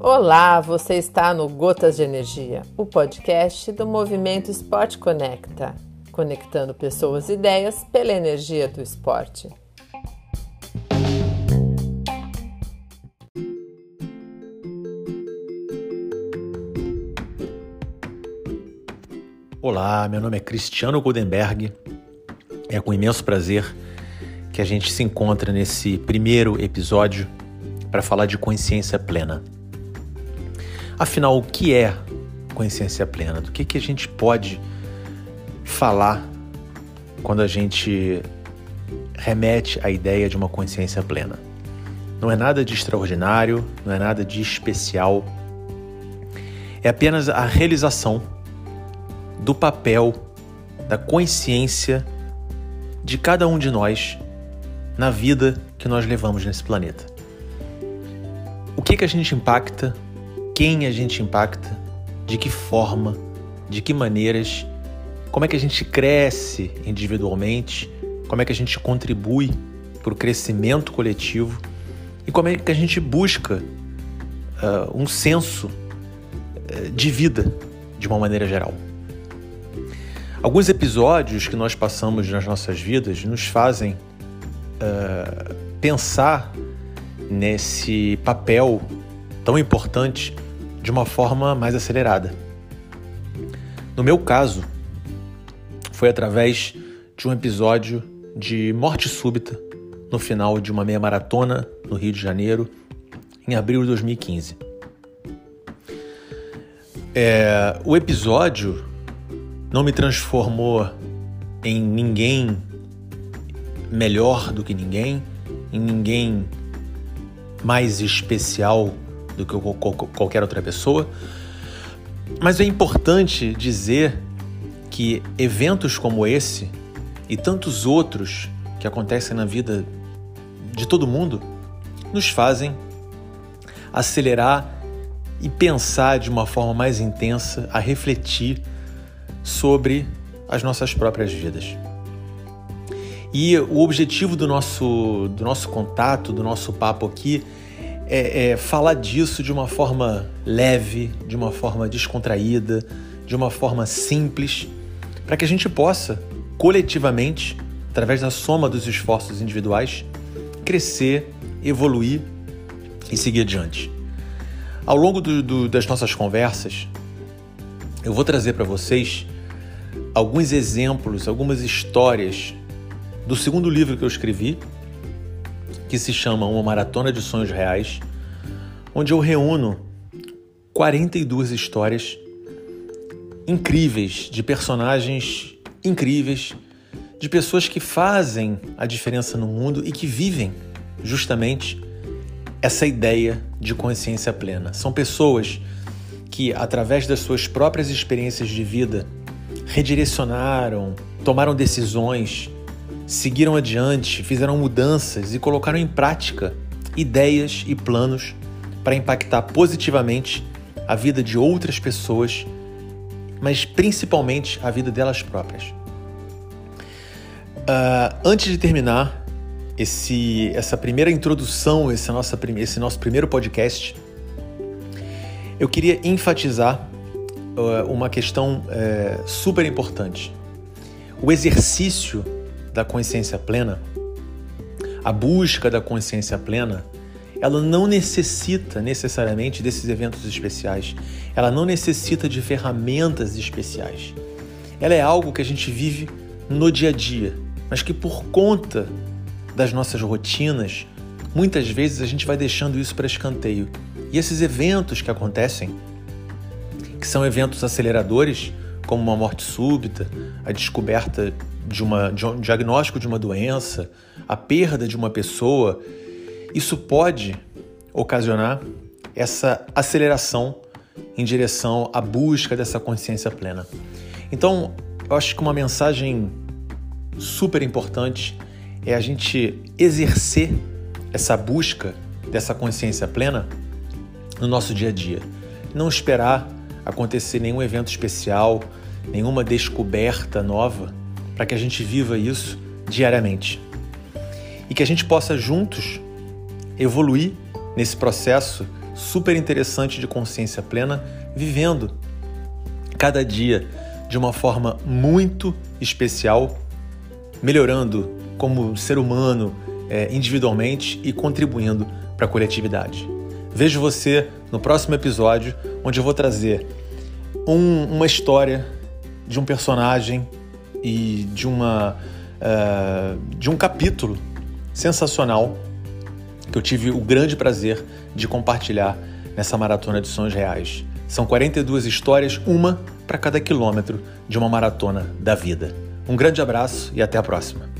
Olá, você está no Gotas de Energia, o podcast do Movimento Esporte Conecta, conectando pessoas e ideias pela energia do esporte. Olá, meu nome é Cristiano Goldenberg. É com imenso prazer que a gente se encontra nesse primeiro episódio para falar de consciência plena. Afinal, o que é consciência plena? Do que, que a gente pode falar quando a gente remete à ideia de uma consciência plena? Não é nada de extraordinário, não é nada de especial, é apenas a realização do papel da consciência de cada um de nós na vida que nós levamos nesse planeta. O que, que a gente impacta? Quem a gente impacta, de que forma, de que maneiras, como é que a gente cresce individualmente, como é que a gente contribui para o crescimento coletivo? E como é que a gente busca uh, um senso uh, de vida de uma maneira geral. Alguns episódios que nós passamos nas nossas vidas nos fazem uh, pensar nesse papel tão importante de uma forma mais acelerada. No meu caso, foi através de um episódio de morte súbita no final de uma meia maratona no Rio de Janeiro, em abril de 2015. É, o episódio não me transformou em ninguém melhor do que ninguém, em ninguém mais especial do que qualquer outra pessoa. Mas é importante dizer que eventos como esse e tantos outros que acontecem na vida de todo mundo nos fazem acelerar e pensar de uma forma mais intensa, a refletir sobre as nossas próprias vidas. E o objetivo do nosso, do nosso contato, do nosso papo aqui, é, é falar disso de uma forma leve, de uma forma descontraída, de uma forma simples, para que a gente possa, coletivamente, através da soma dos esforços individuais, crescer, evoluir e seguir adiante. Ao longo do, do, das nossas conversas, eu vou trazer para vocês alguns exemplos, algumas histórias do segundo livro que eu escrevi, que se chama Uma Maratona de Sonhos Reais, onde eu reúno 42 histórias incríveis de personagens incríveis, de pessoas que fazem a diferença no mundo e que vivem justamente essa ideia de consciência plena. São pessoas que, através das suas próprias experiências de vida, redirecionaram, tomaram decisões seguiram adiante, fizeram mudanças e colocaram em prática ideias e planos para impactar positivamente a vida de outras pessoas, mas principalmente a vida delas próprias. Uh, antes de terminar esse, essa primeira introdução, esse, nossa, esse nosso primeiro podcast, eu queria enfatizar uh, uma questão uh, super importante. O exercício da consciência plena, a busca da consciência plena, ela não necessita necessariamente desses eventos especiais. Ela não necessita de ferramentas especiais. Ela é algo que a gente vive no dia a dia, mas que por conta das nossas rotinas, muitas vezes a gente vai deixando isso para escanteio. E esses eventos que acontecem, que são eventos aceleradores, como uma morte súbita, a descoberta de, uma, de um diagnóstico de uma doença, a perda de uma pessoa, isso pode ocasionar essa aceleração em direção à busca dessa consciência plena. Então, eu acho que uma mensagem super importante é a gente exercer essa busca dessa consciência plena no nosso dia a dia. Não esperar acontecer nenhum evento especial, nenhuma descoberta nova para que a gente viva isso diariamente. e que a gente possa juntos evoluir nesse processo super interessante de consciência plena, vivendo cada dia de uma forma muito especial, melhorando como ser humano é, individualmente e contribuindo para a coletividade. Vejo você no próximo episódio, onde eu vou trazer um, uma história de um personagem e de, uma, uh, de um capítulo sensacional que eu tive o grande prazer de compartilhar nessa maratona de sonhos reais. São 42 histórias, uma para cada quilômetro de uma maratona da vida. Um grande abraço e até a próxima.